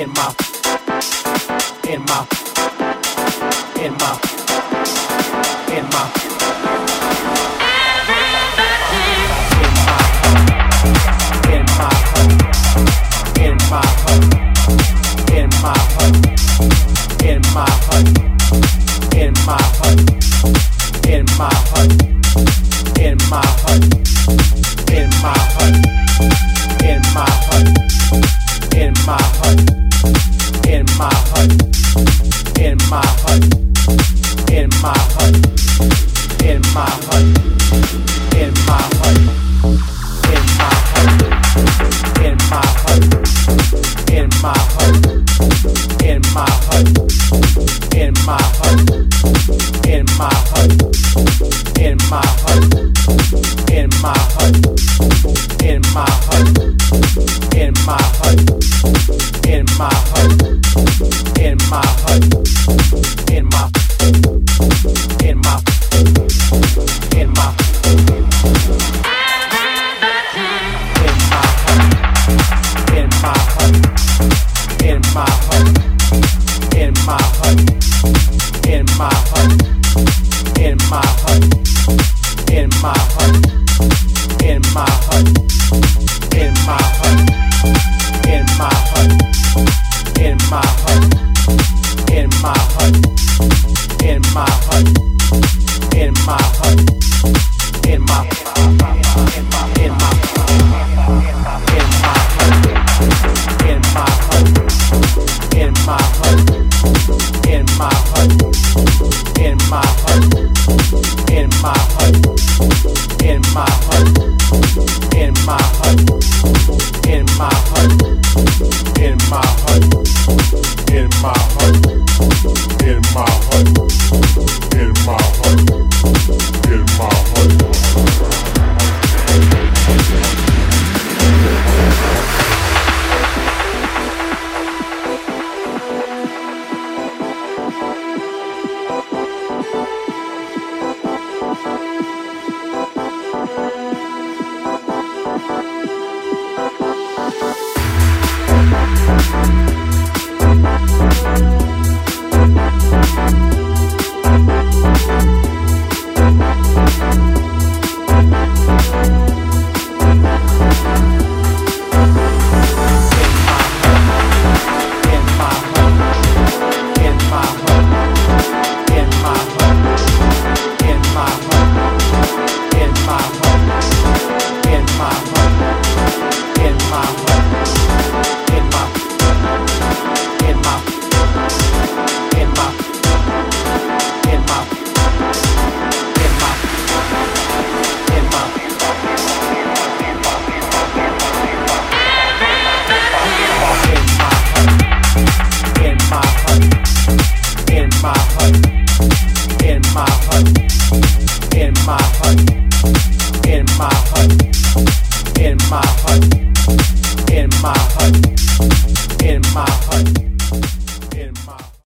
in my in my in my.